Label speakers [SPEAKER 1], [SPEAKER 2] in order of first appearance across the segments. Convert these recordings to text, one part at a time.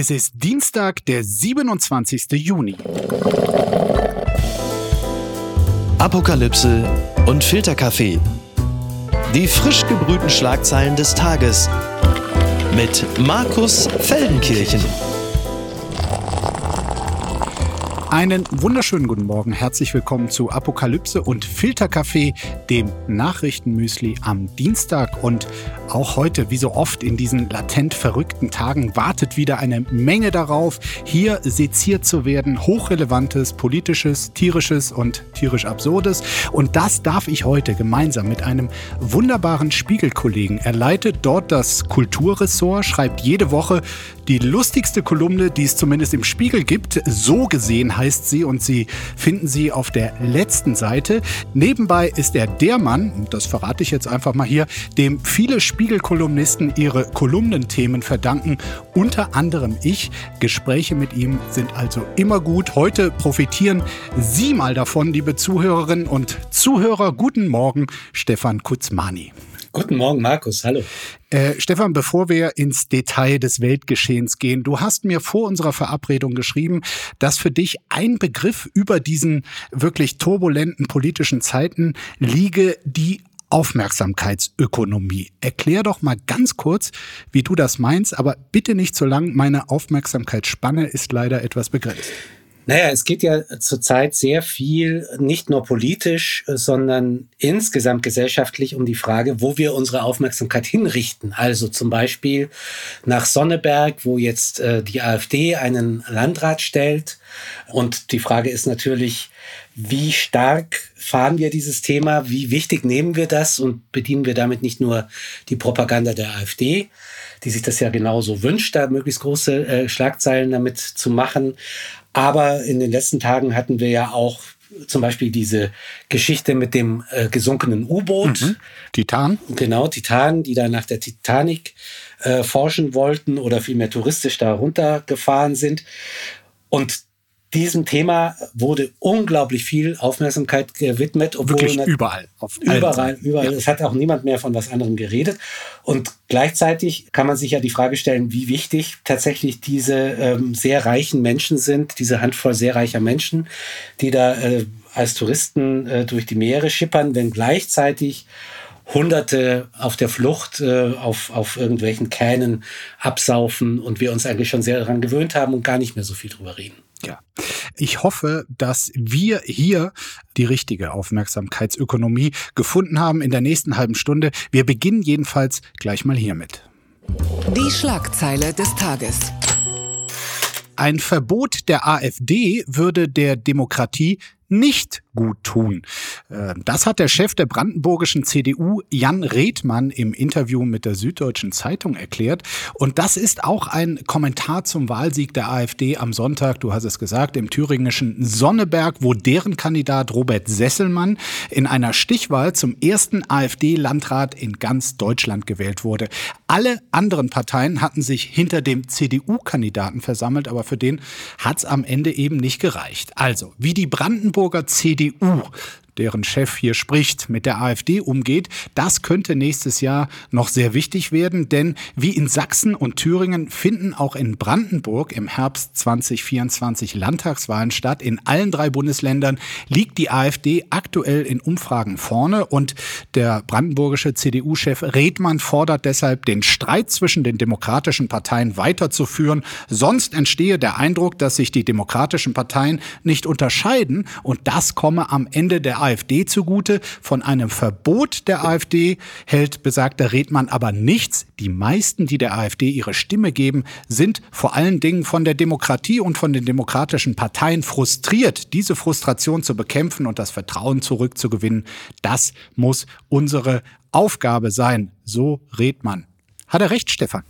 [SPEAKER 1] Es ist Dienstag, der 27. Juni.
[SPEAKER 2] Apokalypse und Filterkaffee. Die frisch gebrühten Schlagzeilen des Tages mit Markus Feldenkirchen.
[SPEAKER 1] Einen wunderschönen guten Morgen. Herzlich willkommen zu Apokalypse und Filterkaffee, dem Nachrichtenmüsli am Dienstag. Und auch heute, wie so oft in diesen latent verrückten Tagen, wartet wieder eine Menge darauf, hier seziert zu werden. Hochrelevantes, politisches, tierisches und tierisch absurdes. Und das darf ich heute gemeinsam mit einem wunderbaren Spiegelkollegen. Er leitet dort das Kulturressort, schreibt jede Woche die lustigste Kolumne, die es zumindest im Spiegel gibt. So gesehen heißt sie und Sie finden sie auf der letzten Seite. Nebenbei ist er der Mann, das verrate ich jetzt einfach mal hier, dem viele Spiegelkolumnisten ihre Kolumnenthemen verdanken, unter anderem ich. Gespräche mit ihm sind also immer gut. Heute profitieren Sie mal davon, liebe Zuhörerinnen und Zuhörer. Guten Morgen, Stefan Kutzmani.
[SPEAKER 3] Guten Morgen, Markus. Hallo.
[SPEAKER 1] Äh, Stefan, bevor wir ins Detail des Weltgeschehens gehen, du hast mir vor unserer Verabredung geschrieben, dass für dich ein Begriff über diesen wirklich turbulenten politischen Zeiten liege, die Aufmerksamkeitsökonomie. Erklär doch mal ganz kurz, wie du das meinst, aber bitte nicht so lang. Meine Aufmerksamkeitsspanne ist leider etwas begrenzt.
[SPEAKER 3] Naja, es geht ja zurzeit sehr viel, nicht nur politisch, sondern insgesamt gesellschaftlich um die Frage, wo wir unsere Aufmerksamkeit hinrichten. Also zum Beispiel nach Sonneberg, wo jetzt äh, die AfD einen Landrat stellt. Und die Frage ist natürlich, wie stark fahren wir dieses Thema? Wie wichtig nehmen wir das und bedienen wir damit nicht nur die Propaganda der AfD, die sich das ja genauso wünscht, da möglichst große äh, Schlagzeilen damit zu machen, aber in den letzten Tagen hatten wir ja auch zum Beispiel diese Geschichte mit dem äh, gesunkenen U-Boot. Mhm.
[SPEAKER 1] Titan.
[SPEAKER 3] Genau, Titan, die da nach der Titanic äh, forschen wollten oder vielmehr touristisch da runtergefahren sind. Und diesem Thema wurde unglaublich viel Aufmerksamkeit gewidmet.
[SPEAKER 1] Obwohl Wirklich überall.
[SPEAKER 3] überall, überall. Ja. Es hat auch niemand mehr von was anderem geredet. Und gleichzeitig kann man sich ja die Frage stellen, wie wichtig tatsächlich diese ähm, sehr reichen Menschen sind, diese Handvoll sehr reicher Menschen, die da äh, als Touristen äh, durch die Meere schippern, wenn gleichzeitig Hunderte auf der Flucht äh, auf, auf irgendwelchen Kähnen absaufen und wir uns eigentlich schon sehr daran gewöhnt haben und gar nicht mehr so viel drüber reden.
[SPEAKER 1] Ja. Ich hoffe, dass wir hier die richtige Aufmerksamkeitsökonomie gefunden haben in der nächsten halben Stunde. Wir beginnen jedenfalls gleich mal hiermit.
[SPEAKER 2] Die Schlagzeile des Tages.
[SPEAKER 1] Ein Verbot der AfD würde der Demokratie nicht gut tun. Äh, das hat der Chef der brandenburgischen CDU, Jan Redmann, im Interview mit der Süddeutschen Zeitung erklärt. Und das ist auch ein Kommentar zum Wahlsieg der AfD am Sonntag, du hast es gesagt, im thüringischen Sonneberg, wo deren Kandidat Robert Sesselmann in einer Stichwahl zum ersten AfD-Landrat in ganz Deutschland gewählt wurde. Alle anderen Parteien hatten sich hinter dem CDU-Kandidaten versammelt, aber für den hat es am Ende eben nicht gereicht. Also, wie die Brandenburger CDU CDU deren Chef hier spricht, mit der AfD umgeht, das könnte nächstes Jahr noch sehr wichtig werden, denn wie in Sachsen und Thüringen finden auch in Brandenburg im Herbst 2024 Landtagswahlen statt. In allen drei Bundesländern liegt die AfD aktuell in Umfragen vorne und der brandenburgische CDU-Chef Redmann fordert deshalb, den Streit zwischen den demokratischen Parteien weiterzuführen. Sonst entstehe der Eindruck, dass sich die demokratischen Parteien nicht unterscheiden und das komme am Ende der AfD zugute. Von einem Verbot der AfD hält besagter Redmann aber nichts. Die meisten, die der AfD ihre Stimme geben, sind vor allen Dingen von der Demokratie und von den demokratischen Parteien frustriert. Diese Frustration zu bekämpfen und das Vertrauen zurückzugewinnen, das muss unsere Aufgabe sein. So Redmann. Hat er recht, Stefan?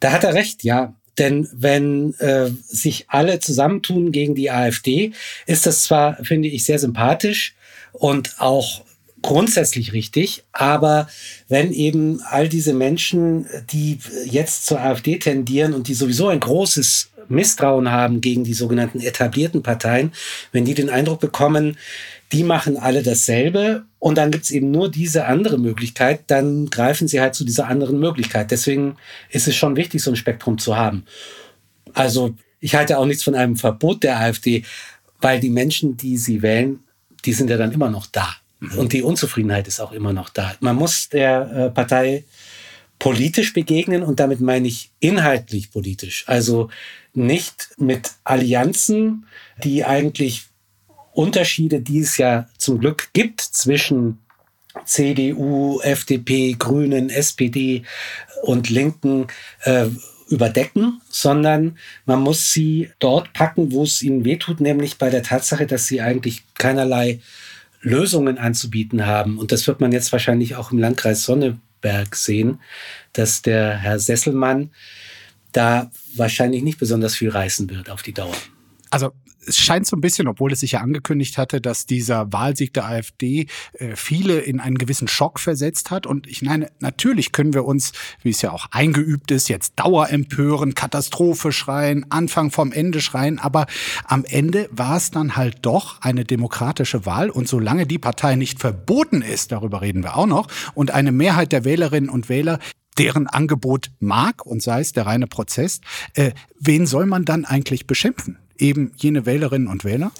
[SPEAKER 3] Da hat er recht, ja. Denn wenn äh, sich alle zusammentun gegen die AfD, ist das zwar, finde ich, sehr sympathisch und auch grundsätzlich richtig, aber wenn eben all diese Menschen, die jetzt zur AfD tendieren und die sowieso ein großes Misstrauen haben gegen die sogenannten etablierten Parteien, wenn die den Eindruck bekommen, die machen alle dasselbe und dann gibt's eben nur diese andere Möglichkeit, dann greifen sie halt zu dieser anderen Möglichkeit. Deswegen ist es schon wichtig, so ein Spektrum zu haben. Also ich halte auch nichts von einem Verbot der AfD, weil die Menschen, die sie wählen, die sind ja dann immer noch da. Mhm. Und die Unzufriedenheit ist auch immer noch da. Man muss der äh, Partei politisch begegnen und damit meine ich inhaltlich politisch. Also nicht mit Allianzen, die eigentlich Unterschiede, die es ja zum Glück gibt zwischen CDU, FDP, Grünen, SPD und Linken äh, überdecken, sondern man muss sie dort packen, wo es ihnen wehtut, nämlich bei der Tatsache, dass sie eigentlich keinerlei Lösungen anzubieten haben. Und das wird man jetzt wahrscheinlich auch im Landkreis Sonneberg sehen, dass der Herr Sesselmann da wahrscheinlich nicht besonders viel reißen wird auf die Dauer.
[SPEAKER 1] Also es scheint so ein bisschen, obwohl es sich ja angekündigt hatte, dass dieser Wahlsieg der AfD äh, viele in einen gewissen Schock versetzt hat. Und ich meine, natürlich können wir uns, wie es ja auch eingeübt ist, jetzt Dauer empören, Katastrophe schreien, Anfang vom Ende schreien. Aber am Ende war es dann halt doch eine demokratische Wahl. Und solange die Partei nicht verboten ist, darüber reden wir auch noch, und eine Mehrheit der Wählerinnen und Wähler deren Angebot mag und sei es der reine Prozess, äh, wen soll man dann eigentlich beschimpfen? Eben jene Wählerinnen und Wähler?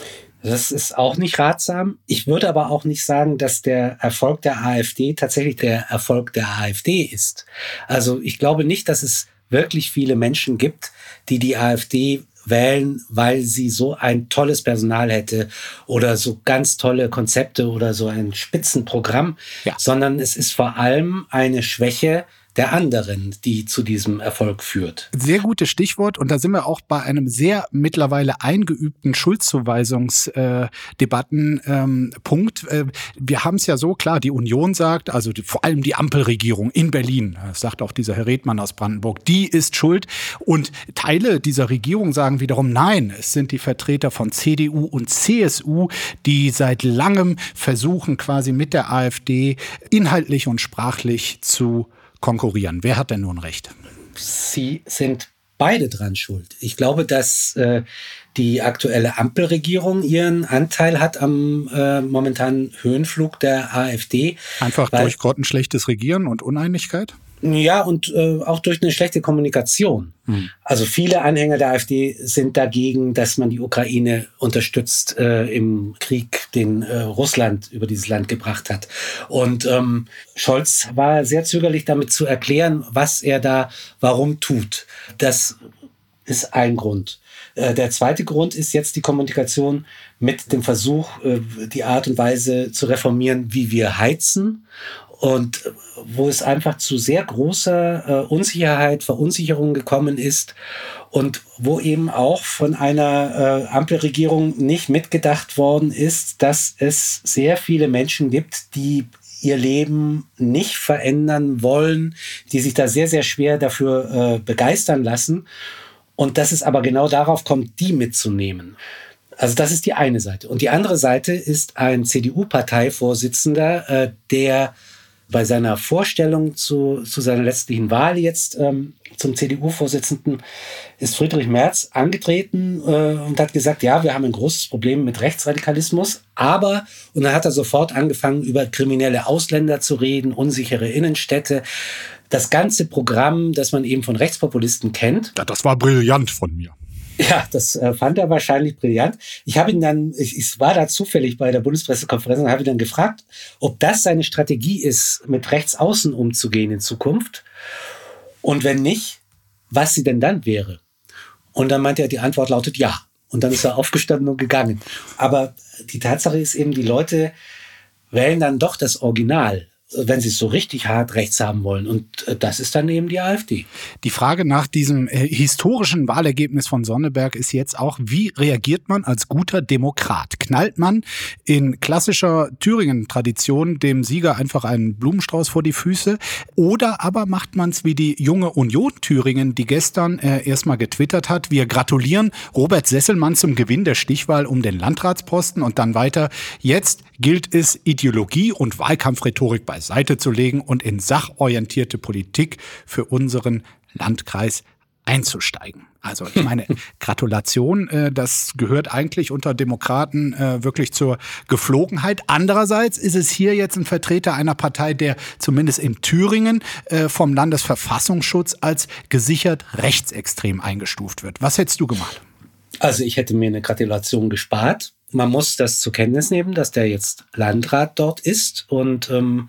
[SPEAKER 3] Das ist auch nicht ratsam. Ich würde aber auch nicht sagen, dass der Erfolg der AfD tatsächlich der Erfolg der AfD ist. Also ich glaube nicht, dass es wirklich viele Menschen gibt, die die AfD wählen, weil sie so ein tolles Personal hätte oder so ganz tolle Konzepte oder so ein Spitzenprogramm, ja. sondern es ist vor allem eine Schwäche der anderen, die zu diesem Erfolg führt.
[SPEAKER 1] Sehr gutes Stichwort. Und da sind wir auch bei einem sehr mittlerweile eingeübten Schuldzuweisungsdebattenpunkt. Äh, äh, wir haben es ja so klar, die Union sagt, also die, vor allem die Ampelregierung in Berlin, das sagt auch dieser Herr Redmann aus Brandenburg, die ist schuld. Und Teile dieser Regierung sagen wiederum, nein, es sind die Vertreter von CDU und CSU, die seit langem versuchen, quasi mit der AfD inhaltlich und sprachlich zu konkurrieren. Wer hat denn nun recht?
[SPEAKER 3] Sie sind beide dran schuld. Ich glaube, dass äh, die aktuelle Ampelregierung ihren Anteil hat am äh, momentanen Höhenflug der AfD.
[SPEAKER 1] Einfach durch grottenschlechtes Regieren und Uneinigkeit?
[SPEAKER 3] Ja, und äh, auch durch eine schlechte Kommunikation. Hm. Also viele Anhänger der AfD sind dagegen, dass man die Ukraine unterstützt äh, im Krieg, den äh, Russland über dieses Land gebracht hat. Und ähm, Scholz war sehr zögerlich damit zu erklären, was er da warum tut. Das ist ein Grund. Äh, der zweite Grund ist jetzt die Kommunikation mit dem Versuch, äh, die Art und Weise zu reformieren, wie wir heizen und wo es einfach zu sehr großer äh, Unsicherheit, Verunsicherung gekommen ist und wo eben auch von einer äh, Ampelregierung nicht mitgedacht worden ist, dass es sehr viele Menschen gibt, die ihr Leben nicht verändern wollen, die sich da sehr, sehr schwer dafür äh, begeistern lassen und dass es aber genau darauf kommt, die mitzunehmen. Also das ist die eine Seite. Und die andere Seite ist ein CDU-Parteivorsitzender, äh, der bei seiner Vorstellung zu, zu seiner letztlichen Wahl jetzt ähm, zum CDU-Vorsitzenden ist Friedrich Merz angetreten äh, und hat gesagt, ja, wir haben ein großes Problem mit Rechtsradikalismus, aber, und dann hat er sofort angefangen, über kriminelle Ausländer zu reden, unsichere Innenstädte. Das ganze Programm, das man eben von Rechtspopulisten kennt.
[SPEAKER 1] Ja, das war brillant von mir.
[SPEAKER 3] Ja, das äh, fand er wahrscheinlich brillant. Ich habe ihn dann, ich, ich war da zufällig bei der Bundespressekonferenz und habe ihn dann gefragt, ob das seine Strategie ist, mit Rechtsaußen umzugehen in Zukunft. Und wenn nicht, was sie denn dann wäre. Und dann meinte er, die Antwort lautet ja. Und dann ist er aufgestanden und gegangen. Aber die Tatsache ist eben, die Leute wählen dann doch das Original wenn sie es so richtig hart rechts haben wollen. Und äh, das ist dann eben die AfD.
[SPEAKER 1] Die Frage nach diesem äh, historischen Wahlergebnis von Sonneberg ist jetzt auch, wie reagiert man als guter Demokrat? Knallt man in klassischer Thüringen-Tradition dem Sieger einfach einen Blumenstrauß vor die Füße? Oder aber macht man es wie die junge Union Thüringen, die gestern äh, erstmal getwittert hat, wir gratulieren Robert Sesselmann zum Gewinn der Stichwahl um den Landratsposten und dann weiter, jetzt gilt es, Ideologie und Wahlkampfrhetorik bei beiseite zu legen und in sachorientierte Politik für unseren Landkreis einzusteigen. Also ich meine, Gratulation, äh, das gehört eigentlich unter Demokraten äh, wirklich zur Geflogenheit. Andererseits ist es hier jetzt ein Vertreter einer Partei, der zumindest in Thüringen äh, vom Landesverfassungsschutz als gesichert rechtsextrem eingestuft wird. Was hättest du gemacht?
[SPEAKER 3] Also ich hätte mir eine Gratulation gespart. Man muss das zur Kenntnis nehmen, dass der jetzt Landrat dort ist und ähm,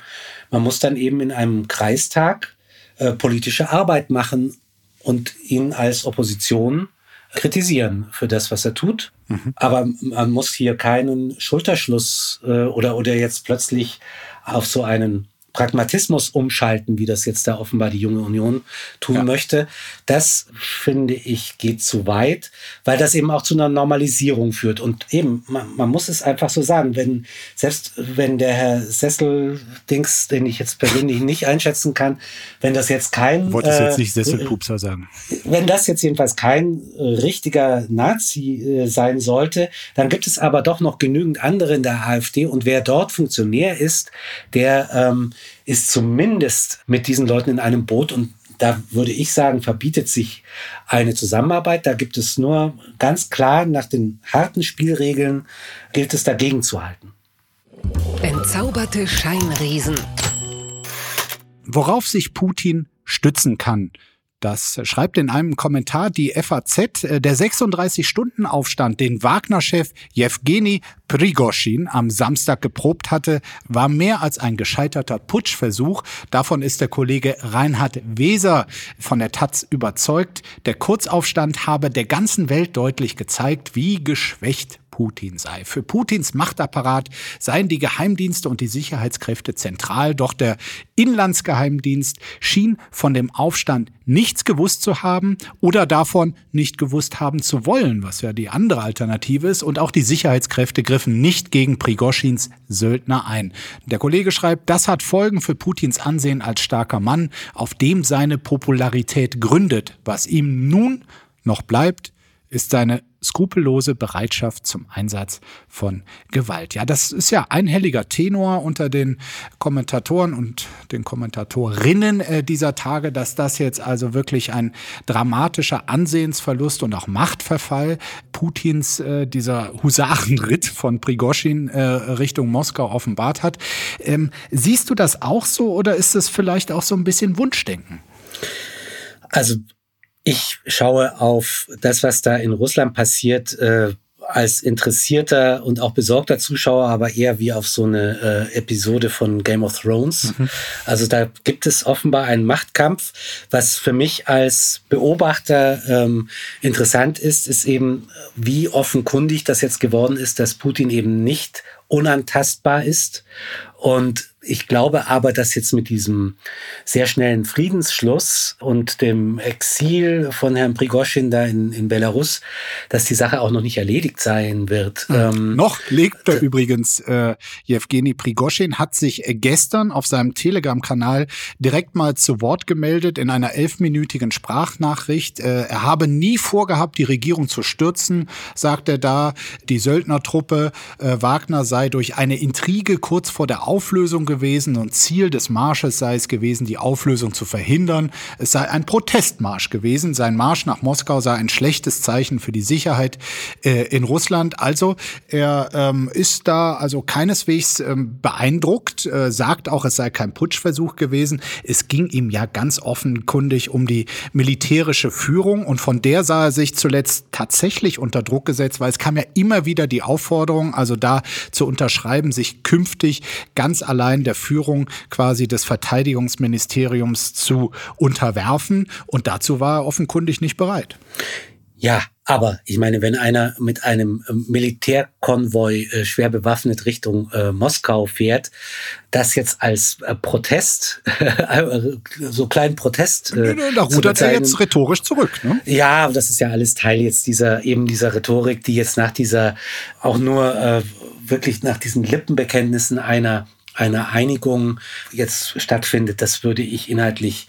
[SPEAKER 3] man muss dann eben in einem Kreistag äh, politische Arbeit machen und ihn als Opposition kritisieren für das, was er tut. Mhm. Aber man muss hier keinen Schulterschluss äh, oder, oder jetzt plötzlich auf so einen Pragmatismus umschalten, wie das jetzt da offenbar die junge Union tun ja. möchte. Das finde ich geht zu weit, weil das eben auch zu einer Normalisierung führt. Und eben, man, man muss es einfach so sagen, wenn, selbst wenn der Herr Sessel-Dings, den ich jetzt persönlich nicht einschätzen kann, wenn das jetzt kein.
[SPEAKER 1] Wolltest äh, jetzt nicht Sesselpupser sagen.
[SPEAKER 3] Wenn das jetzt jedenfalls kein äh, richtiger Nazi äh, sein sollte, dann gibt es aber doch noch genügend andere in der AfD und wer dort Funktionär ist, der ähm, ist zumindest mit diesen Leuten in einem Boot und da würde ich sagen, verbietet sich eine Zusammenarbeit. Da gibt es nur ganz klar nach den harten Spielregeln gilt es dagegen zu halten.
[SPEAKER 2] Entzauberte Scheinriesen.
[SPEAKER 1] Worauf sich Putin stützen kann, das schreibt in einem Kommentar die FAZ. Äh, der 36-Stunden-Aufstand, den Wagner-Chef Jewgeni Prigoschin am Samstag geprobt hatte, war mehr als ein gescheiterter Putschversuch. Davon ist der Kollege Reinhard Weser von der Taz überzeugt. Der Kurzaufstand habe der ganzen Welt deutlich gezeigt, wie geschwächt Putin sei. Für Putins Machtapparat seien die Geheimdienste und die Sicherheitskräfte zentral, doch der Inlandsgeheimdienst schien von dem Aufstand nichts gewusst zu haben oder davon nicht gewusst haben zu wollen, was ja die andere Alternative ist, und auch die Sicherheitskräfte griffen nicht gegen Prigoschins Söldner ein. Der Kollege schreibt, das hat Folgen für Putins Ansehen als starker Mann, auf dem seine Popularität gründet. Was ihm nun noch bleibt, ist seine skrupellose Bereitschaft zum Einsatz von Gewalt. Ja, das ist ja ein helliger Tenor unter den Kommentatoren und den Kommentatorinnen äh, dieser Tage, dass das jetzt also wirklich ein dramatischer Ansehensverlust und auch Machtverfall Putins äh, dieser Husarenritt von Prigoschin äh, Richtung Moskau offenbart hat. Ähm, siehst du das auch so oder ist es vielleicht auch so ein bisschen Wunschdenken?
[SPEAKER 3] Also ich schaue auf das, was da in Russland passiert, äh, als interessierter und auch besorgter Zuschauer, aber eher wie auf so eine äh, Episode von Game of Thrones. Mhm. Also da gibt es offenbar einen Machtkampf. Was für mich als Beobachter ähm, interessant ist, ist eben, wie offenkundig das jetzt geworden ist, dass Putin eben nicht unantastbar ist und ich glaube aber, dass jetzt mit diesem sehr schnellen Friedensschluss und dem Exil von Herrn Prigoschin da in, in Belarus, dass die Sache auch noch nicht erledigt sein wird.
[SPEAKER 1] Ähm, noch legt er übrigens, äh, Jewgeni Prigoschin hat sich gestern auf seinem Telegram-Kanal direkt mal zu Wort gemeldet in einer elfminütigen Sprachnachricht. Äh, er habe nie vorgehabt, die Regierung zu stürzen, sagt er da. Die Söldnertruppe äh, Wagner sei durch eine Intrige kurz vor der Auflösung gewesen und Ziel des Marsches sei es gewesen, die Auflösung zu verhindern. Es sei ein Protestmarsch gewesen. Sein Marsch nach Moskau sei ein schlechtes Zeichen für die Sicherheit äh, in Russland. Also er ähm, ist da also keineswegs ähm, beeindruckt, äh, sagt auch, es sei kein Putschversuch gewesen. Es ging ihm ja ganz offenkundig um die militärische Führung und von der sah er sich zuletzt tatsächlich unter Druck gesetzt, weil es kam ja immer wieder die Aufforderung, also da zu unterschreiben, sich künftig ganz allein der Führung quasi des Verteidigungsministeriums zu unterwerfen. Und dazu war er offenkundig nicht bereit.
[SPEAKER 3] Ja, aber ich meine, wenn einer mit einem ähm, Militärkonvoi äh, schwer bewaffnet Richtung äh, Moskau fährt, das jetzt als äh, Protest, so kleinen Protest.
[SPEAKER 1] Äh, da rudert er jetzt rhetorisch zurück. Ne?
[SPEAKER 3] Ja, das ist ja alles Teil jetzt dieser eben dieser Rhetorik, die jetzt nach dieser auch nur äh, wirklich nach diesen Lippenbekenntnissen einer einer Einigung jetzt stattfindet, das würde ich inhaltlich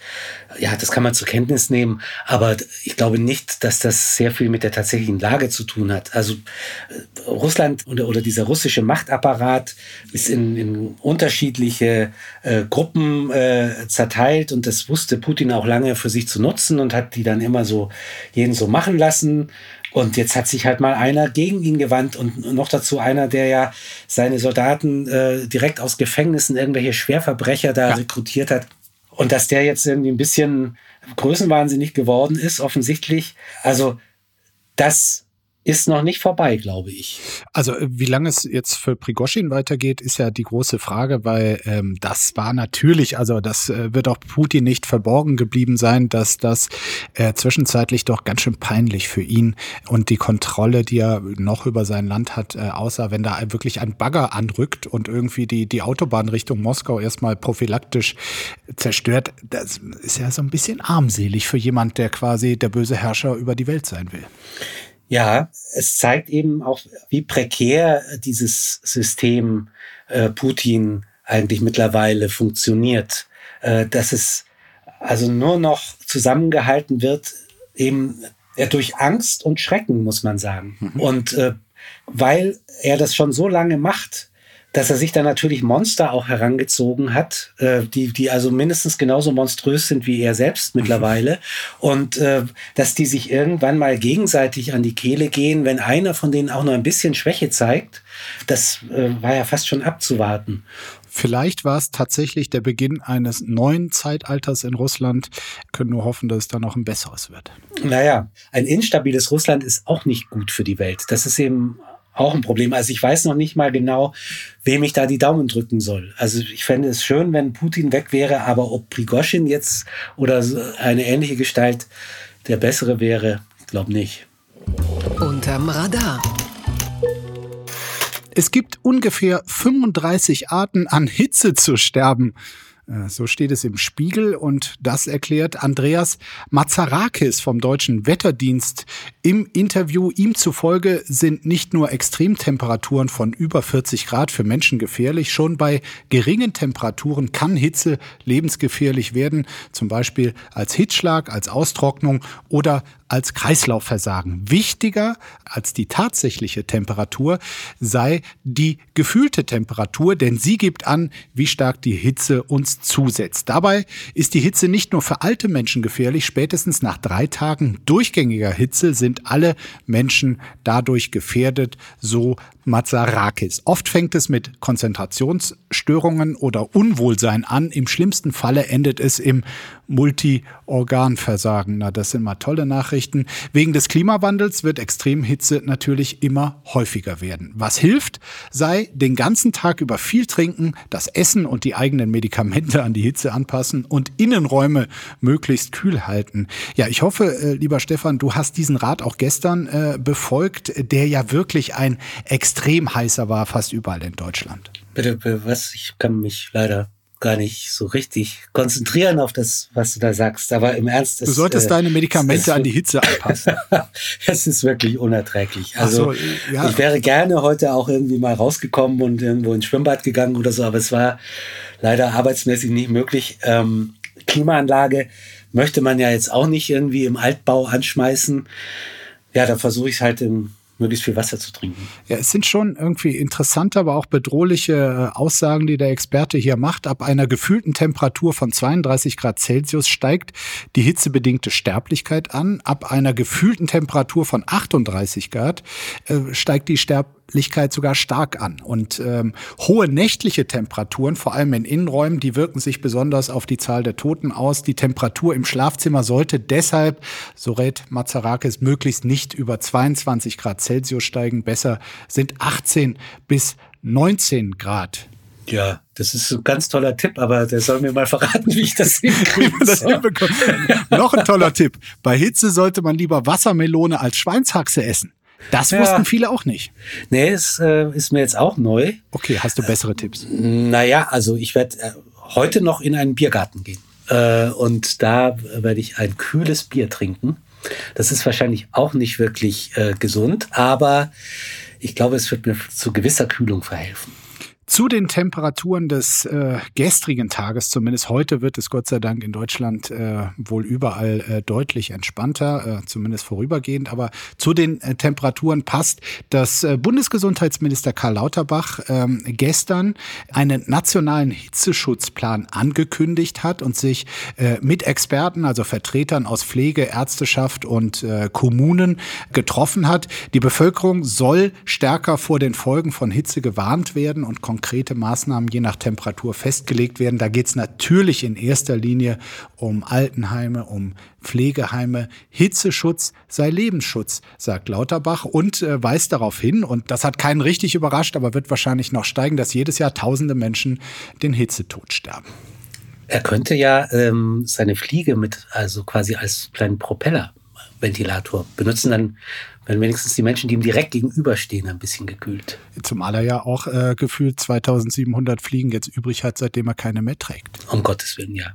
[SPEAKER 3] ja, das kann man zur Kenntnis nehmen, aber ich glaube nicht, dass das sehr viel mit der tatsächlichen Lage zu tun hat. Also äh, Russland oder, oder dieser russische Machtapparat ist in, in unterschiedliche äh, Gruppen äh, zerteilt und das wusste Putin auch lange für sich zu nutzen und hat die dann immer so jeden so machen lassen. Und jetzt hat sich halt mal einer gegen ihn gewandt und noch dazu einer, der ja seine Soldaten äh, direkt aus Gefängnissen, irgendwelche Schwerverbrecher da ja. rekrutiert hat. Und dass der jetzt irgendwie ein bisschen größenwahnsinnig geworden ist, offensichtlich. Also das ist noch nicht vorbei, glaube ich.
[SPEAKER 1] Also äh, wie lange es jetzt für Prigoschin weitergeht, ist ja die große Frage, weil ähm, das war natürlich, also das äh, wird auch Putin nicht verborgen geblieben sein, dass das äh, zwischenzeitlich doch ganz schön peinlich für ihn und die Kontrolle, die er noch über sein Land hat, äh, außer wenn da wirklich ein Bagger anrückt und irgendwie die, die Autobahn Richtung Moskau erstmal prophylaktisch zerstört, das ist ja so ein bisschen armselig für jemand, der quasi der böse Herrscher über die Welt sein will.
[SPEAKER 3] Ja, es zeigt eben auch, wie prekär dieses System äh, Putin eigentlich mittlerweile funktioniert. Äh, dass es also nur noch zusammengehalten wird, eben äh, durch Angst und Schrecken, muss man sagen. Mhm. Und äh, weil er das schon so lange macht, dass er sich dann natürlich Monster auch herangezogen hat, äh, die, die also mindestens genauso monströs sind wie er selbst mittlerweile. Und äh, dass die sich irgendwann mal gegenseitig an die Kehle gehen, wenn einer von denen auch nur ein bisschen Schwäche zeigt, das äh, war ja fast schon abzuwarten.
[SPEAKER 1] Vielleicht war es tatsächlich der Beginn eines neuen Zeitalters in Russland. Wir können nur hoffen, dass es dann noch ein besseres wird.
[SPEAKER 3] Naja, ein instabiles Russland ist auch nicht gut für die Welt. Das ist eben auch ein Problem. Also ich weiß noch nicht mal genau, wem ich da die Daumen drücken soll. Also ich fände es schön, wenn Putin weg wäre, aber ob Prigoschin jetzt oder eine ähnliche Gestalt der bessere wäre, ich glaube nicht.
[SPEAKER 2] Unterm Radar.
[SPEAKER 1] Es gibt ungefähr 35 Arten an Hitze zu sterben. Äh, so steht es im Spiegel und das erklärt Andreas Mazarakis vom Deutschen Wetterdienst im Interview. Ihm zufolge sind nicht nur Extremtemperaturen von über 40 Grad für Menschen gefährlich, schon bei geringen Temperaturen kann Hitze lebensgefährlich werden, zum Beispiel als Hitzschlag, als Austrocknung oder als Kreislaufversagen. Wichtiger als die tatsächliche Temperatur sei die gefühlte Temperatur, denn sie gibt an, wie stark die Hitze uns zusetzt. Dabei ist die Hitze nicht nur für alte Menschen gefährlich, spätestens nach drei Tagen durchgängiger Hitze sind alle Menschen dadurch gefährdet, so Mazarakis. Oft fängt es mit Konzentrationsstörungen oder Unwohlsein an. Im schlimmsten Falle endet es im Multiorganversagen. Na, das sind mal tolle Nachrichten. Wegen des Klimawandels wird Extremhitze natürlich immer häufiger werden. Was hilft, sei den ganzen Tag über viel trinken, das Essen und die eigenen Medikamente an die Hitze anpassen und Innenräume möglichst kühl halten. Ja, ich hoffe, äh, lieber Stefan, du hast diesen Rat auch gestern äh, befolgt, der ja wirklich ein extrem heißer war, fast überall in Deutschland.
[SPEAKER 3] Bitte, was? Ich kann mich leider gar nicht so richtig konzentrieren auf das, was du da sagst. Aber im Ernst.
[SPEAKER 1] Du solltest äh, deine Medikamente an die Hitze anpassen.
[SPEAKER 3] es ist wirklich unerträglich. Also so, ja. ich wäre gerne heute auch irgendwie mal rausgekommen und irgendwo ins Schwimmbad gegangen oder so, aber es war leider arbeitsmäßig nicht möglich. Ähm, Klimaanlage möchte man ja jetzt auch nicht irgendwie im Altbau anschmeißen. Ja, da versuche ich es halt im möglichst viel Wasser zu trinken.
[SPEAKER 1] Ja, es sind schon irgendwie interessante, aber auch bedrohliche äh, Aussagen, die der Experte hier macht. Ab einer gefühlten Temperatur von 32 Grad Celsius steigt die hitzebedingte Sterblichkeit an. Ab einer gefühlten Temperatur von 38 Grad äh, steigt die Sterblichkeit Lichtkeit sogar stark an. Und ähm, hohe nächtliche Temperaturen, vor allem in Innenräumen, die wirken sich besonders auf die Zahl der Toten aus. Die Temperatur im Schlafzimmer sollte deshalb, so rät Mazarakis, möglichst nicht über 22 Grad Celsius steigen. Besser sind 18 bis 19 Grad.
[SPEAKER 3] Ja, das ist ein ganz toller Tipp, aber der soll mir mal verraten, wie ich das hinkriege. das
[SPEAKER 1] Noch ein toller Tipp. Bei Hitze sollte man lieber Wassermelone als Schweinshaxe essen. Das ja. wussten viele auch nicht.
[SPEAKER 3] Nee, es äh, ist mir jetzt auch neu.
[SPEAKER 1] Okay, hast du bessere Tipps?
[SPEAKER 3] Naja, also ich werde äh, heute noch in einen Biergarten gehen. Äh, und da werde ich ein kühles Bier trinken. Das ist wahrscheinlich auch nicht wirklich äh, gesund, aber ich glaube, es wird mir zu gewisser Kühlung verhelfen.
[SPEAKER 1] Zu den Temperaturen des äh, gestrigen Tages, zumindest heute wird es Gott sei Dank in Deutschland äh, wohl überall äh, deutlich entspannter, äh, zumindest vorübergehend. Aber zu den äh, Temperaturen passt, dass äh, Bundesgesundheitsminister Karl Lauterbach ähm, gestern einen nationalen Hitzeschutzplan angekündigt hat und sich äh, mit Experten, also Vertretern aus Pflege, Ärzteschaft und äh, Kommunen getroffen hat. Die Bevölkerung soll stärker vor den Folgen von Hitze gewarnt werden und konkrete Maßnahmen je nach Temperatur festgelegt werden. Da geht es natürlich in erster Linie um Altenheime, um Pflegeheime. Hitzeschutz sei Lebensschutz, sagt Lauterbach und äh, weist darauf hin, und das hat keinen richtig überrascht, aber wird wahrscheinlich noch steigen, dass jedes Jahr tausende Menschen den Hitzetod sterben.
[SPEAKER 3] Er könnte ja ähm, seine Fliege mit, also quasi als kleinen Propellerventilator benutzen, dann werden wenigstens die Menschen, die ihm direkt gegenüberstehen, ein bisschen gekühlt.
[SPEAKER 1] Zumal er ja auch äh, gefühlt 2700 Fliegen jetzt übrig hat, seitdem er keine mehr trägt.
[SPEAKER 3] Um Gottes Willen, ja.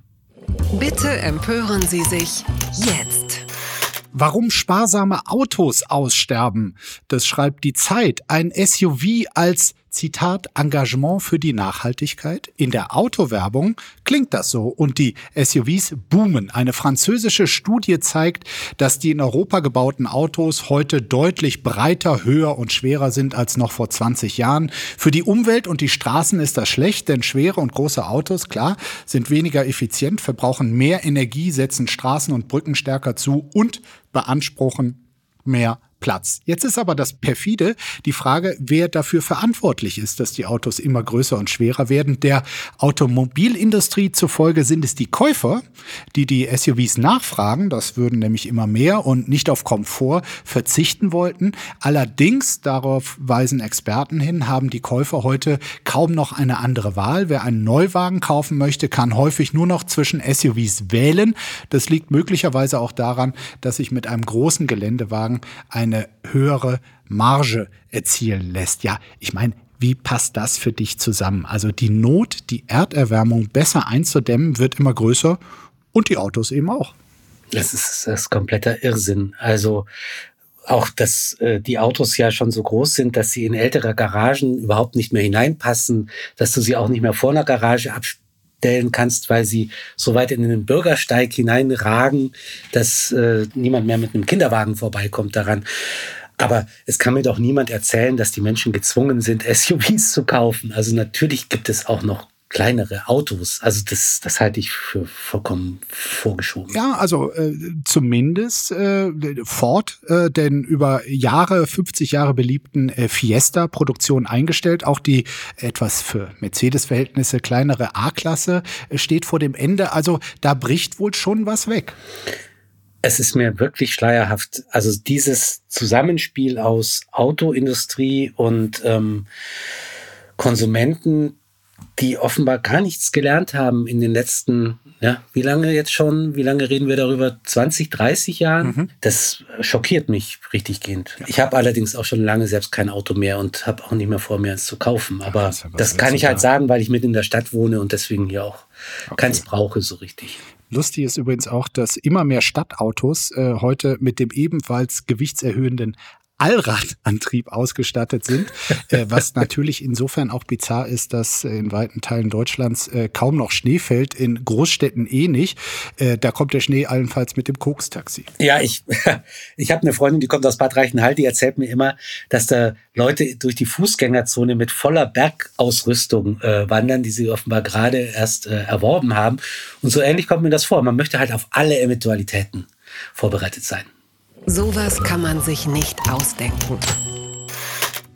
[SPEAKER 2] Bitte empören Sie sich jetzt.
[SPEAKER 1] Warum sparsame Autos aussterben, das schreibt die Zeit. Ein SUV als Zitat, Engagement für die Nachhaltigkeit. In der Autowerbung klingt das so und die SUVs boomen. Eine französische Studie zeigt, dass die in Europa gebauten Autos heute deutlich breiter, höher und schwerer sind als noch vor 20 Jahren. Für die Umwelt und die Straßen ist das schlecht, denn schwere und große Autos, klar, sind weniger effizient, verbrauchen mehr Energie, setzen Straßen und Brücken stärker zu und beanspruchen mehr Platz. Jetzt ist aber das perfide die Frage, wer dafür verantwortlich ist, dass die Autos immer größer und schwerer werden. Der Automobilindustrie zufolge sind es die Käufer, die die SUVs nachfragen. Das würden nämlich immer mehr und nicht auf Komfort verzichten wollten. Allerdings, darauf weisen Experten hin, haben die Käufer heute kaum noch eine andere Wahl. Wer einen Neuwagen kaufen möchte, kann häufig nur noch zwischen SUVs wählen. Das liegt möglicherweise auch daran, dass sich mit einem großen Geländewagen eine eine höhere Marge erzielen lässt. Ja, ich meine, wie passt das für dich zusammen? Also die Not, die Erderwärmung besser einzudämmen, wird immer größer und die Autos eben auch.
[SPEAKER 3] Das ist, das ist kompletter Irrsinn. Also auch, dass äh, die Autos ja schon so groß sind, dass sie in ältere Garagen überhaupt nicht mehr hineinpassen, dass du sie auch nicht mehr vor einer Garage abstellen kannst, weil sie so weit in den Bürgersteig hineinragen, dass äh, niemand mehr mit einem Kinderwagen vorbeikommt daran. Aber es kann mir doch niemand erzählen, dass die Menschen gezwungen sind, SUVs zu kaufen. Also natürlich gibt es auch noch kleinere Autos. Also das, das halte ich für vollkommen vorgeschoben.
[SPEAKER 1] Ja, also äh, zumindest äh, Ford, äh, den über Jahre, 50 Jahre beliebten äh, Fiesta-Produktion eingestellt. Auch die etwas für Mercedes-Verhältnisse kleinere A-Klasse äh, steht vor dem Ende. Also da bricht wohl schon was weg.
[SPEAKER 3] Es ist mir wirklich schleierhaft. Also dieses Zusammenspiel aus Autoindustrie und ähm, Konsumenten, die offenbar gar nichts gelernt haben in den letzten, ja, wie lange jetzt schon? Wie lange reden wir darüber? 20, 30 Jahren? Mhm. Das schockiert mich richtig gehend. Ja. Ich habe allerdings auch schon lange selbst kein Auto mehr und habe auch nicht mehr vor, mir eins zu kaufen. Aber ja, das, kann ich halt sagen, weil ich mitten in der Stadt wohne und deswegen hier auch okay. keins brauche so richtig.
[SPEAKER 1] Lustig ist übrigens auch, dass immer mehr Stadtautos äh, heute mit dem ebenfalls gewichtserhöhenden Allradantrieb ausgestattet sind, äh, was natürlich insofern auch bizarr ist, dass in weiten Teilen Deutschlands äh, kaum noch Schnee fällt, in Großstädten eh nicht. Äh, da kommt der Schnee allenfalls mit dem Kokstaxi.
[SPEAKER 3] Ja, ich, ich habe eine Freundin, die kommt aus Bad Reichenhall, die erzählt mir immer, dass da Leute durch die Fußgängerzone mit voller Bergausrüstung äh, wandern, die sie offenbar gerade erst äh, erworben haben. Und so ähnlich kommt mir das vor. Man möchte halt auf alle Eventualitäten vorbereitet sein.
[SPEAKER 2] Sowas kann man sich nicht ausdenken.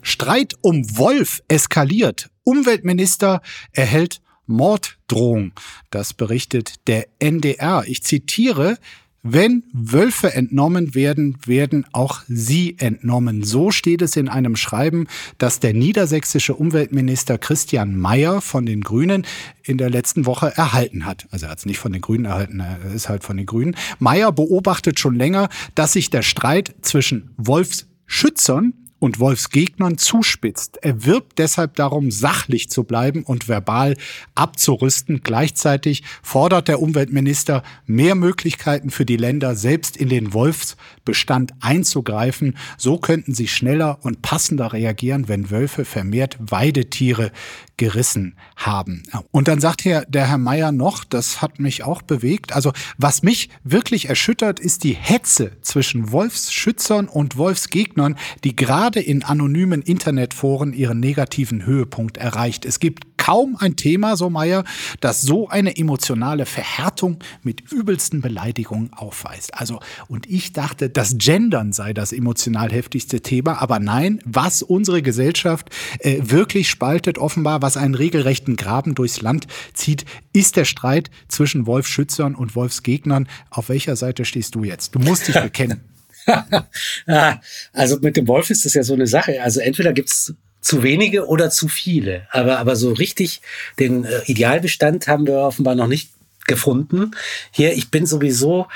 [SPEAKER 1] Streit um Wolf eskaliert. Umweltminister erhält Morddrohung. Das berichtet der NDR. Ich zitiere, wenn Wölfe entnommen werden, werden auch sie entnommen. So steht es in einem Schreiben, das der niedersächsische Umweltminister Christian Mayer von den Grünen in der letzten Woche erhalten hat. Also er hat es nicht von den Grünen erhalten, er ist halt von den Grünen. Mayer beobachtet schon länger, dass sich der Streit zwischen Wolfsschützern und Wolfsgegnern zuspitzt. Er wirbt deshalb darum, sachlich zu bleiben und verbal abzurüsten. Gleichzeitig fordert der Umweltminister mehr Möglichkeiten für die Länder, selbst in den Wolfsbestand einzugreifen. So könnten sie schneller und passender reagieren, wenn Wölfe vermehrt Weidetiere gerissen haben. Und dann sagt hier der Herr Meier noch, das hat mich auch bewegt, also was mich wirklich erschüttert, ist die Hetze zwischen Wolfsschützern und Wolfsgegnern, die gerade in anonymen Internetforen ihren negativen Höhepunkt erreicht. Es gibt kaum ein Thema, so Meier, das so eine emotionale Verhärtung mit übelsten Beleidigungen aufweist. Also, und ich dachte, das Gendern sei das emotional heftigste Thema, aber nein, was unsere Gesellschaft äh, wirklich spaltet, offenbar, was einen regelrechten Graben durchs Land zieht, ist der Streit zwischen Wolfschützern und Wolfsgegnern. Auf welcher Seite stehst du jetzt? Du musst dich bekennen.
[SPEAKER 3] also mit dem Wolf ist das ja so eine Sache. Also entweder gibt's zu wenige oder zu viele. Aber, aber so richtig den äh, Idealbestand haben wir offenbar noch nicht gefunden. Hier, ich bin sowieso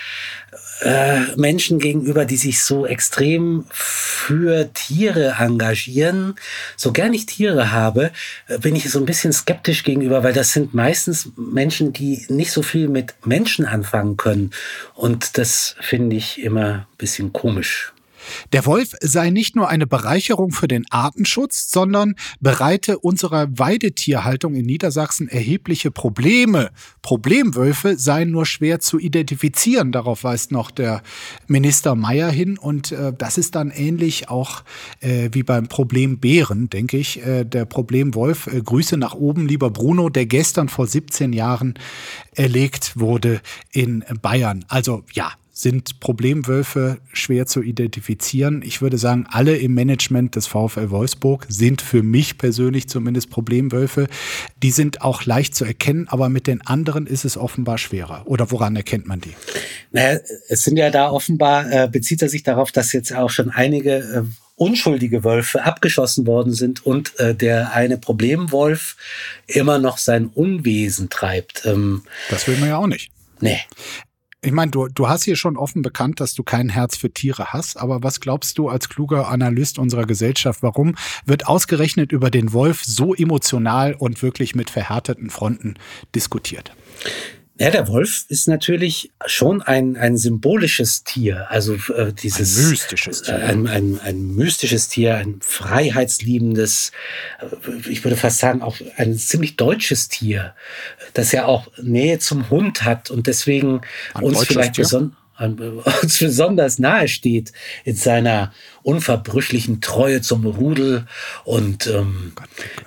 [SPEAKER 3] äh, Menschen gegenüber, die sich so extrem für Tiere engagieren. So gern ich Tiere habe, äh, bin ich so ein bisschen skeptisch gegenüber, weil das sind meistens Menschen, die nicht so viel mit Menschen anfangen können. Und das finde ich immer ein bisschen komisch.
[SPEAKER 1] Der Wolf sei nicht nur eine Bereicherung für den Artenschutz, sondern bereite unserer Weidetierhaltung in Niedersachsen erhebliche Probleme. Problemwölfe seien nur schwer zu identifizieren. Darauf weist noch der Minister Meyer hin. Und äh, das ist dann ähnlich auch äh, wie beim Problem Bären, denke ich. Äh, der Problemwolf, äh, Grüße nach oben, lieber Bruno, der gestern vor 17 Jahren erlegt wurde in Bayern. Also ja, sind Problemwölfe schwer zu identifizieren. Ich würde sagen, alle im Management des VfL Wolfsburg sind für mich persönlich zumindest Problemwölfe. Die sind auch leicht zu erkennen, aber mit den anderen ist es offenbar schwerer. Oder woran erkennt man die?
[SPEAKER 3] Naja, es sind ja da offenbar, äh, bezieht er sich darauf, dass jetzt auch schon einige äh, unschuldige Wölfe abgeschossen worden sind und äh, der eine Problemwolf immer noch sein Unwesen treibt.
[SPEAKER 1] Ähm, das will man ja auch nicht.
[SPEAKER 3] Nee.
[SPEAKER 1] Ich meine, du, du hast hier schon offen bekannt, dass du kein Herz für Tiere hast, aber was glaubst du als kluger Analyst unserer Gesellschaft, warum wird ausgerechnet über den Wolf so emotional und wirklich mit verhärteten Fronten diskutiert?
[SPEAKER 3] Ja, der Wolf ist natürlich schon ein, ein symbolisches Tier. Also äh, dieses
[SPEAKER 1] ein mystisches Tier.
[SPEAKER 3] Äh, ein, ein, ein mystisches Tier, ein freiheitsliebendes, äh, ich würde fast sagen, auch ein ziemlich deutsches Tier, das ja auch Nähe zum Hund hat und deswegen ein uns vielleicht besonders uns besonders nahe steht in seiner unverbrüchlichen Treue zum Rudel und ähm,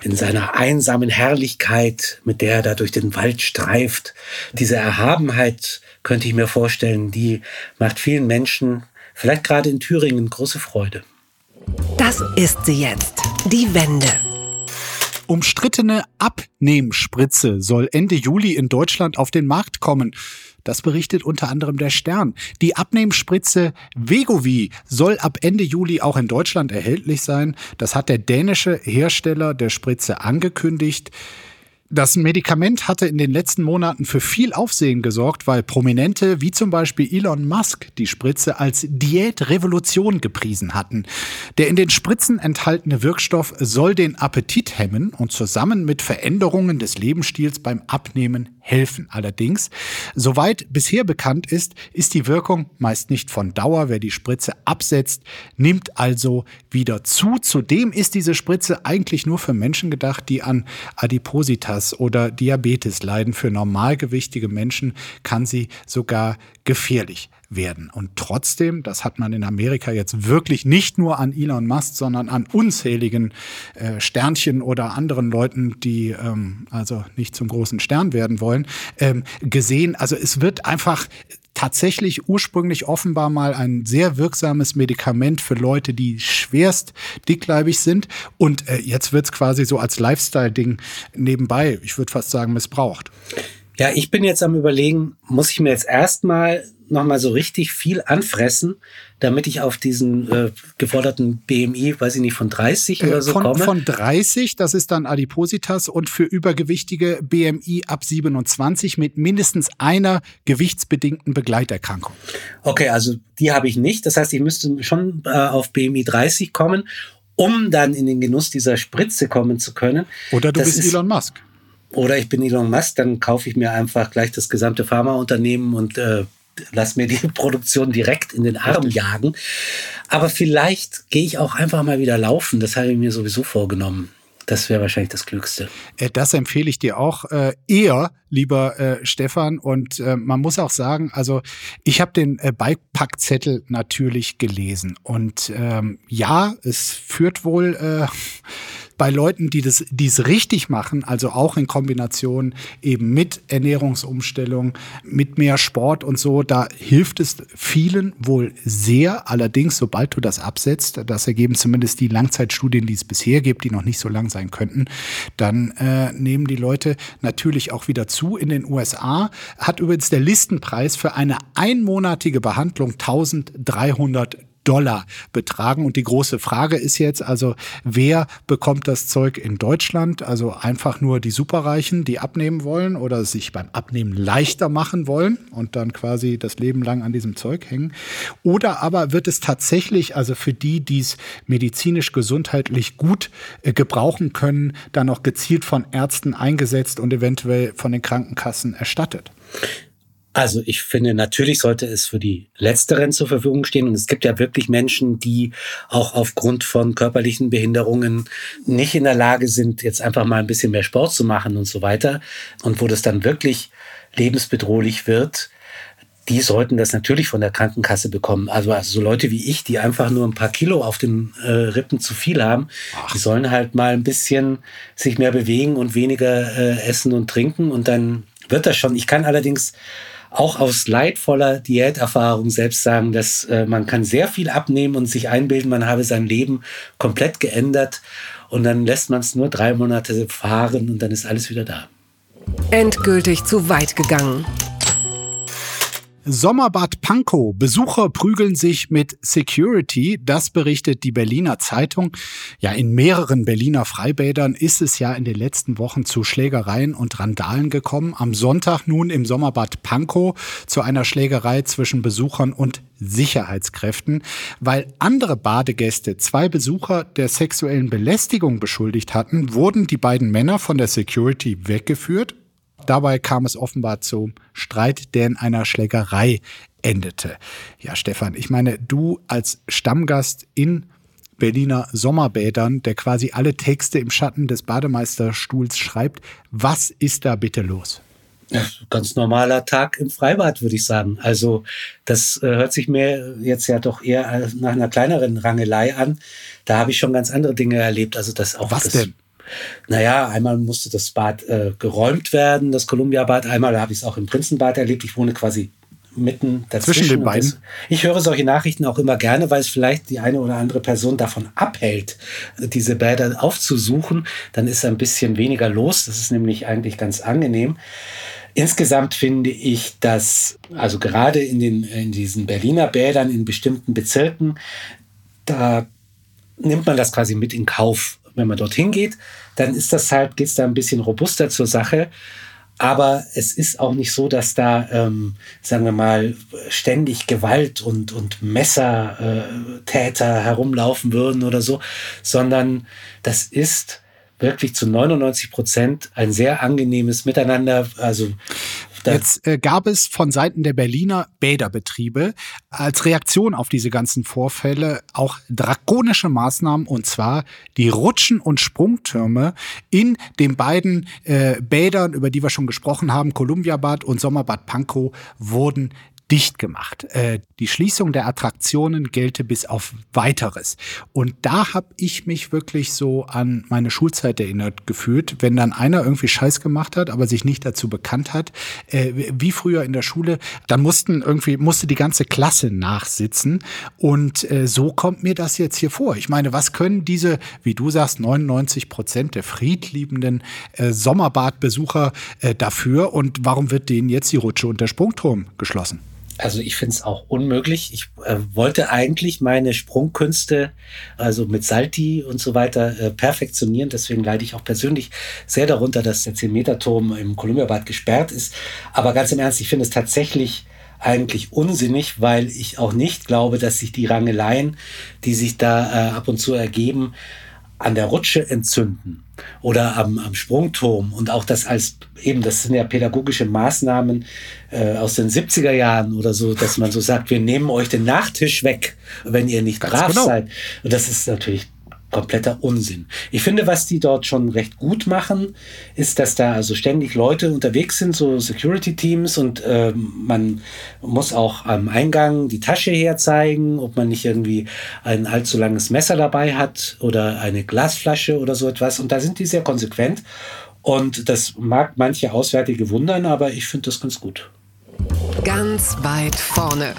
[SPEAKER 3] in seiner einsamen Herrlichkeit, mit der er da durch den Wald streift. Diese Erhabenheit könnte ich mir vorstellen, die macht vielen Menschen, vielleicht gerade in Thüringen, große Freude.
[SPEAKER 2] Das ist sie jetzt, die Wende.
[SPEAKER 1] Umstrittene Abnehmspritze soll Ende Juli in Deutschland auf den Markt kommen. Das berichtet unter anderem der Stern. Die Abnehmspritze Vegovi soll ab Ende Juli auch in Deutschland erhältlich sein. Das hat der dänische Hersteller der Spritze angekündigt. Das Medikament hatte in den letzten Monaten für viel Aufsehen gesorgt, weil Prominente wie zum Beispiel Elon Musk die Spritze als Diätrevolution gepriesen hatten. Der in den Spritzen enthaltene Wirkstoff soll den Appetit hemmen und zusammen mit Veränderungen des Lebensstils beim Abnehmen helfen. Allerdings, soweit bisher bekannt ist, ist die Wirkung meist nicht von Dauer. Wer die Spritze absetzt, nimmt also wieder zu. Zudem ist diese Spritze eigentlich nur für Menschen gedacht, die an Adipositas oder Diabetes leiden. Für normalgewichtige Menschen kann sie sogar gefährlich werden. Und trotzdem, das hat man in Amerika jetzt wirklich nicht nur an Elon Musk, sondern an unzähligen äh, Sternchen oder anderen Leuten, die ähm, also nicht zum großen Stern werden wollen, ähm, gesehen. Also es wird einfach tatsächlich ursprünglich offenbar mal ein sehr wirksames Medikament für Leute, die schwerst dickleibig sind. Und äh, jetzt wird es quasi so als Lifestyle-Ding nebenbei, ich würde fast sagen, missbraucht.
[SPEAKER 3] Ja, ich bin jetzt am überlegen, muss ich mir jetzt erstmal nochmal so richtig viel anfressen, damit ich auf diesen äh, geforderten BMI, weiß ich nicht, von 30 oder so
[SPEAKER 1] von,
[SPEAKER 3] komme?
[SPEAKER 1] Von 30, das ist dann Adipositas und für übergewichtige BMI ab 27 mit mindestens einer gewichtsbedingten Begleiterkrankung.
[SPEAKER 3] Okay, also die habe ich nicht. Das heißt, ich müsste schon äh, auf BMI 30 kommen um dann in den Genuss dieser Spritze kommen zu können.
[SPEAKER 1] Oder du bist Elon Musk.
[SPEAKER 3] Oder ich bin Elon Musk, dann kaufe ich mir einfach gleich das gesamte Pharmaunternehmen und äh, lass mir die Produktion direkt in den Arm jagen. Aber vielleicht gehe ich auch einfach mal wieder laufen. Das habe ich mir sowieso vorgenommen. Das wäre wahrscheinlich das Klügste.
[SPEAKER 1] Äh, das empfehle ich dir auch äh, eher, lieber äh, Stefan. Und äh, man muss auch sagen, also ich habe den äh, Beipackzettel natürlich gelesen. Und ähm, ja, es führt wohl äh, bei Leuten, die das, die es richtig machen, also auch in Kombination eben mit Ernährungsumstellung, mit mehr Sport und so, da hilft es vielen wohl sehr. Allerdings, sobald du das absetzt, das ergeben zumindest die Langzeitstudien, die es bisher gibt, die noch nicht so lang sein könnten, dann äh, nehmen die Leute natürlich auch wieder zu. In den USA hat übrigens der Listenpreis für eine einmonatige Behandlung 1300 Dollar betragen. Und die große Frage ist jetzt also, wer bekommt das Zeug in Deutschland? Also einfach nur die Superreichen, die abnehmen wollen oder sich beim Abnehmen leichter machen wollen und dann quasi das Leben lang an diesem Zeug hängen. Oder aber wird es tatsächlich, also für die, die es medizinisch, gesundheitlich gut äh, gebrauchen können, dann auch gezielt von Ärzten eingesetzt und eventuell von den Krankenkassen erstattet?
[SPEAKER 3] Also ich finde, natürlich sollte es für die Letzteren zur Verfügung stehen. Und es gibt ja wirklich Menschen, die auch aufgrund von körperlichen Behinderungen nicht in der Lage sind, jetzt einfach mal ein bisschen mehr Sport zu machen und so weiter. Und wo das dann wirklich lebensbedrohlich wird, die sollten das natürlich von der Krankenkasse bekommen. Also, also so Leute wie ich, die einfach nur ein paar Kilo auf den äh, Rippen zu viel haben, Ach. die sollen halt mal ein bisschen sich mehr bewegen und weniger äh, essen und trinken und dann wird das schon. Ich kann allerdings auch aus leidvoller Diäterfahrung selbst sagen, dass äh, man kann sehr viel abnehmen und sich einbilden, man habe sein Leben komplett geändert und dann lässt man es nur drei Monate fahren und dann ist alles wieder da.
[SPEAKER 2] Endgültig zu weit gegangen.
[SPEAKER 1] Sommerbad Pankow. Besucher prügeln sich mit Security. Das berichtet die Berliner Zeitung. Ja, in mehreren Berliner Freibädern ist es ja in den letzten Wochen zu Schlägereien und Randalen gekommen. Am Sonntag nun im Sommerbad Pankow zu einer Schlägerei zwischen Besuchern und Sicherheitskräften, weil andere Badegäste zwei Besucher der sexuellen Belästigung beschuldigt hatten, wurden die beiden Männer von der Security weggeführt Dabei kam es offenbar zum Streit, der in einer Schlägerei endete. Ja, Stefan, ich meine, du als Stammgast in Berliner Sommerbädern, der quasi alle Texte im Schatten des Bademeisterstuhls schreibt, was ist da bitte los?
[SPEAKER 3] Ganz normaler Tag im Freibad, würde ich sagen. Also das äh, hört sich mir jetzt ja doch eher nach einer kleineren Rangelei an. Da habe ich schon ganz andere Dinge erlebt. Also das auch
[SPEAKER 1] Was
[SPEAKER 3] das,
[SPEAKER 1] denn?
[SPEAKER 3] Naja, einmal musste das Bad äh, geräumt werden, das Columbia-Bad. Einmal habe ich es auch im Prinzenbad erlebt. Ich wohne quasi mitten dazwischen.
[SPEAKER 1] Zwischen den beiden.
[SPEAKER 3] Ich höre solche Nachrichten auch immer gerne, weil es vielleicht die eine oder andere Person davon abhält, diese Bäder aufzusuchen. Dann ist ein bisschen weniger los. Das ist nämlich eigentlich ganz angenehm. Insgesamt finde ich, dass also gerade in, den, in diesen Berliner Bädern in bestimmten Bezirken, da nimmt man das quasi mit in Kauf, wenn man dorthin geht, dann ist das halt, geht es da ein bisschen robuster zur Sache. Aber es ist auch nicht so, dass da, ähm, sagen wir mal, ständig Gewalt und, und Messertäter äh, herumlaufen würden oder so, sondern das ist wirklich zu 99 Prozent ein sehr angenehmes Miteinander. Also
[SPEAKER 1] Jetzt äh, gab es von Seiten der Berliner Bäderbetriebe als Reaktion auf diese ganzen Vorfälle auch drakonische Maßnahmen und zwar die Rutschen- und Sprungtürme in den beiden äh, Bädern, über die wir schon gesprochen haben, Kolumbiabad und Sommerbad Pankow, wurden dicht gemacht. Äh, die Schließung der Attraktionen gelte bis auf weiteres. Und da habe ich mich wirklich so an meine Schulzeit erinnert gefühlt, wenn dann einer irgendwie Scheiß gemacht hat, aber sich nicht dazu bekannt hat, äh, wie früher in der Schule, dann mussten irgendwie musste die ganze Klasse nachsitzen. Und äh, so kommt mir das jetzt hier vor. Ich meine, was können diese, wie du sagst, 99 Prozent der friedliebenden äh, Sommerbadbesucher äh, dafür? Und warum wird denen jetzt die Rutsche und der Sprungturm geschlossen?
[SPEAKER 3] Also ich finde es auch unmöglich. Ich äh, wollte eigentlich meine Sprungkünste, also mit Salti und so weiter, äh, perfektionieren. Deswegen leide ich auch persönlich sehr darunter, dass der 10-Meter-Turm im Kolumbiabad gesperrt ist. Aber ganz im Ernst, ich finde es tatsächlich eigentlich unsinnig, weil ich auch nicht glaube, dass sich die Rangeleien, die sich da äh, ab und zu ergeben, an der Rutsche entzünden oder am, am Sprungturm und auch das als eben, das sind ja pädagogische Maßnahmen äh, aus den 70er Jahren oder so, dass man so sagt, wir nehmen euch den Nachtisch weg, wenn ihr nicht Ganz brav genau. seid. Und das ist natürlich kompletter Unsinn. Ich finde, was die dort schon recht gut machen, ist, dass da also ständig Leute unterwegs sind, so Security-Teams und äh, man muss auch am Eingang die Tasche herzeigen, ob man nicht irgendwie ein allzu langes Messer dabei hat oder eine Glasflasche oder so etwas. Und da sind die sehr konsequent. Und das mag manche Auswärtige wundern, aber ich finde das ganz gut.
[SPEAKER 2] Ganz weit vorne.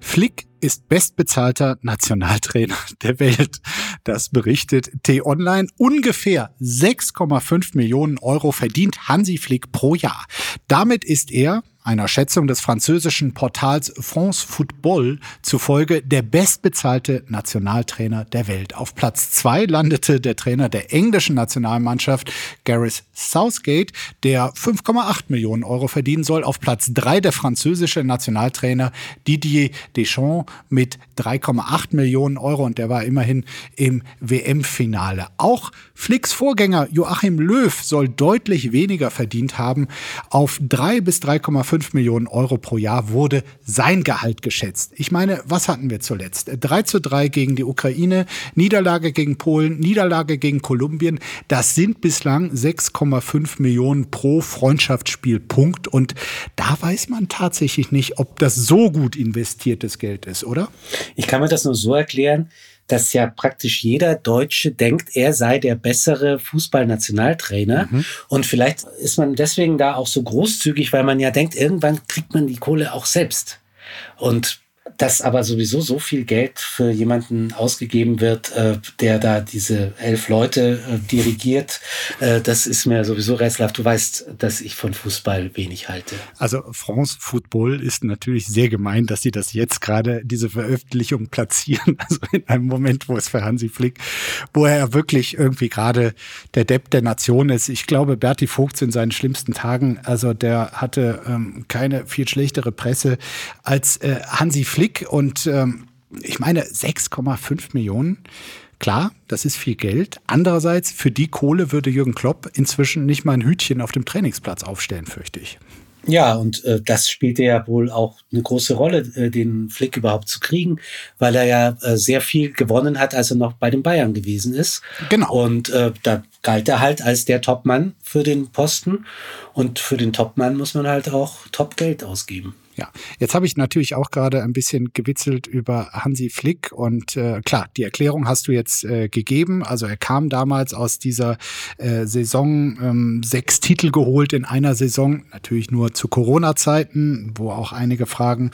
[SPEAKER 1] Flick ist bestbezahlter Nationaltrainer der Welt. Das berichtet T-Online. Ungefähr 6,5 Millionen Euro verdient Hansi Flick pro Jahr. Damit ist er einer Schätzung des französischen Portals France Football zufolge der bestbezahlte Nationaltrainer der Welt. Auf Platz zwei landete der Trainer der englischen Nationalmannschaft Gareth Southgate, der 5,8 Millionen Euro verdienen soll. Auf Platz drei der französische Nationaltrainer Didier Deschamps mit 3,8 Millionen Euro und der war immerhin im WM-Finale. Auch Flicks Vorgänger Joachim Löw soll deutlich weniger verdient haben. Auf drei bis 3,5 1,5 Millionen Euro pro Jahr wurde sein Gehalt geschätzt. Ich meine, was hatten wir zuletzt? 3 zu 3 gegen die Ukraine, Niederlage gegen Polen, Niederlage gegen Kolumbien. Das sind bislang 6,5 Millionen pro Freundschaftsspiel. Punkt. Und da weiß man tatsächlich nicht, ob das so gut investiertes Geld ist, oder?
[SPEAKER 3] Ich kann mir das nur so erklären dass ja praktisch jeder Deutsche denkt, er sei der bessere Fußballnationaltrainer. Mhm. Und vielleicht ist man deswegen da auch so großzügig, weil man ja denkt, irgendwann kriegt man die Kohle auch selbst. Und dass aber sowieso so viel Geld für jemanden ausgegeben wird, äh, der da diese elf Leute äh, dirigiert, äh, das ist mir sowieso rätselhaft. Du weißt, dass ich von Fußball wenig halte.
[SPEAKER 1] Also France Football ist natürlich sehr gemein, dass sie das jetzt gerade diese Veröffentlichung platzieren. Also in einem Moment, wo es für Hansi Flick, wo er wirklich irgendwie gerade der Depp der Nation ist. Ich glaube, Berti Vogt in seinen schlimmsten Tagen, also der hatte ähm, keine viel schlechtere Presse als äh, Hansi Flick Flick und ähm, ich meine 6,5 Millionen. Klar, das ist viel Geld. Andererseits, für die Kohle würde Jürgen Klopp inzwischen nicht mal ein Hütchen auf dem Trainingsplatz aufstellen, fürchte ich.
[SPEAKER 3] Ja, und äh, das spielte ja wohl auch eine große Rolle, äh, den Flick überhaupt zu kriegen, weil er ja äh, sehr viel gewonnen hat, als er noch bei den Bayern gewesen ist.
[SPEAKER 1] Genau.
[SPEAKER 3] Und äh, da galt er halt als der Topmann für den Posten. Und für den Topmann muss man halt auch Top-Geld ausgeben.
[SPEAKER 1] Ja, jetzt habe ich natürlich auch gerade ein bisschen gewitzelt über Hansi Flick und äh, klar, die Erklärung hast du jetzt äh, gegeben. Also er kam damals aus dieser äh, Saison ähm, sechs Titel geholt in einer Saison, natürlich nur zu Corona-Zeiten, wo auch einige fragen,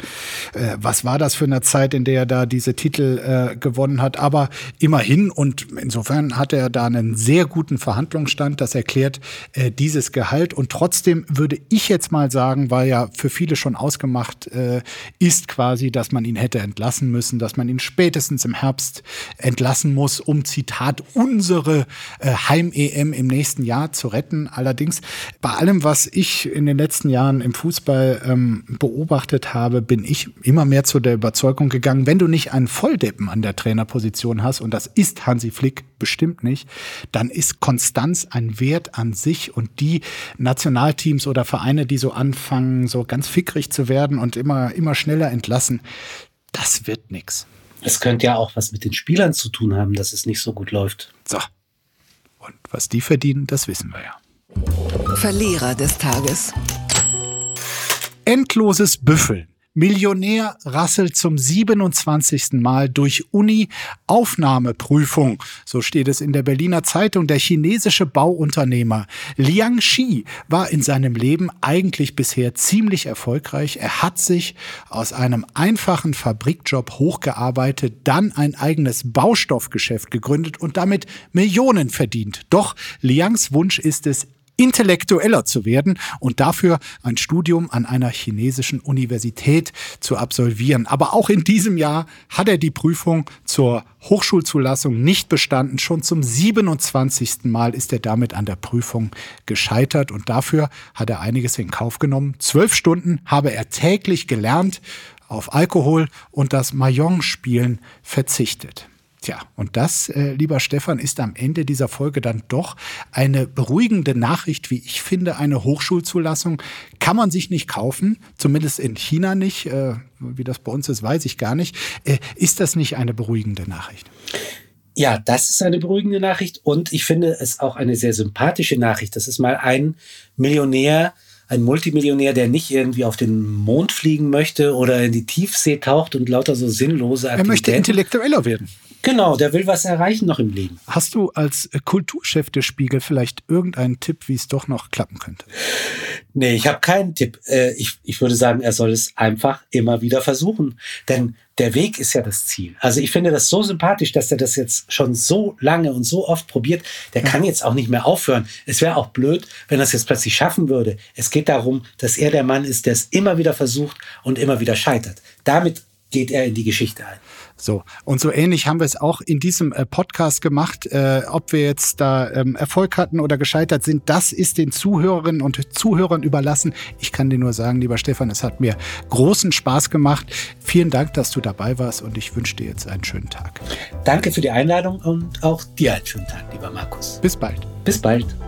[SPEAKER 1] äh, was war das für eine Zeit, in der er da diese Titel äh, gewonnen hat. Aber immerhin und insofern hat er da einen sehr guten Verhandlungsstand. Das erklärt äh, dieses Gehalt und trotzdem würde ich jetzt mal sagen, war ja für viele schon ausgemacht gemacht äh, ist quasi, dass man ihn hätte entlassen müssen, dass man ihn spätestens im Herbst entlassen muss, um Zitat unsere äh, Heim-EM im nächsten Jahr zu retten. Allerdings bei allem, was ich in den letzten Jahren im Fußball ähm, beobachtet habe, bin ich immer mehr zu der Überzeugung gegangen, wenn du nicht einen Volldeppen an der Trainerposition hast, und das ist Hansi Flick bestimmt nicht, dann ist Konstanz ein Wert an sich und die Nationalteams oder Vereine, die so anfangen, so ganz fickrig zu werden, und immer, immer schneller entlassen. Das wird nichts.
[SPEAKER 3] Es könnte ja auch was mit den Spielern zu tun haben, dass es nicht so gut läuft.
[SPEAKER 1] So. Und was die verdienen, das wissen wir ja.
[SPEAKER 2] Verlierer des Tages.
[SPEAKER 1] Endloses Büffeln. Millionär rasselt zum 27. Mal durch Uni-Aufnahmeprüfung. So steht es in der Berliner Zeitung. Der chinesische Bauunternehmer Liang Xi war in seinem Leben eigentlich bisher ziemlich erfolgreich. Er hat sich aus einem einfachen Fabrikjob hochgearbeitet, dann ein eigenes Baustoffgeschäft gegründet und damit Millionen verdient. Doch Liangs Wunsch ist es, intellektueller zu werden und dafür ein Studium an einer chinesischen Universität zu absolvieren. Aber auch in diesem Jahr hat er die Prüfung zur Hochschulzulassung nicht bestanden. Schon zum 27. Mal ist er damit an der Prüfung gescheitert und dafür hat er einiges in Kauf genommen. Zwölf Stunden habe er täglich gelernt, auf Alkohol und das Mahjong-Spielen verzichtet. Tja, und das, äh, lieber Stefan, ist am Ende dieser Folge dann doch eine beruhigende Nachricht, wie ich finde. Eine Hochschulzulassung kann man sich nicht kaufen, zumindest in China nicht. Äh, wie das bei uns ist, weiß ich gar nicht. Äh, ist das nicht eine beruhigende Nachricht?
[SPEAKER 3] Ja, das ist eine beruhigende Nachricht und ich finde es auch eine sehr sympathische Nachricht. Das ist mal ein Millionär, ein Multimillionär, der nicht irgendwie auf den Mond fliegen möchte oder in die Tiefsee taucht und lauter so sinnlose
[SPEAKER 1] Aktivitäten. Er möchte intellektueller werden.
[SPEAKER 3] Genau, der will was erreichen noch im Leben.
[SPEAKER 1] Hast du als Kulturchef des Spiegel vielleicht irgendeinen Tipp, wie es doch noch klappen könnte?
[SPEAKER 3] Nee, ich habe keinen Tipp. Äh, ich, ich würde sagen, er soll es einfach immer wieder versuchen. Denn der Weg ist ja das Ziel. Also ich finde das so sympathisch, dass er das jetzt schon so lange und so oft probiert. Der kann jetzt auch nicht mehr aufhören. Es wäre auch blöd, wenn er es jetzt plötzlich schaffen würde. Es geht darum, dass er der Mann ist, der es immer wieder versucht und immer wieder scheitert. Damit geht er in die Geschichte ein.
[SPEAKER 1] So, und so ähnlich haben wir es auch in diesem äh, Podcast gemacht. Äh, ob wir jetzt da ähm, Erfolg hatten oder gescheitert sind, das ist den Zuhörerinnen und Zuhörern überlassen. Ich kann dir nur sagen, lieber Stefan, es hat mir großen Spaß gemacht. Vielen Dank, dass du dabei warst und ich wünsche dir jetzt einen schönen Tag.
[SPEAKER 3] Danke für die Einladung und auch dir einen schönen Tag, lieber Markus.
[SPEAKER 1] Bis bald.
[SPEAKER 3] Bis bald.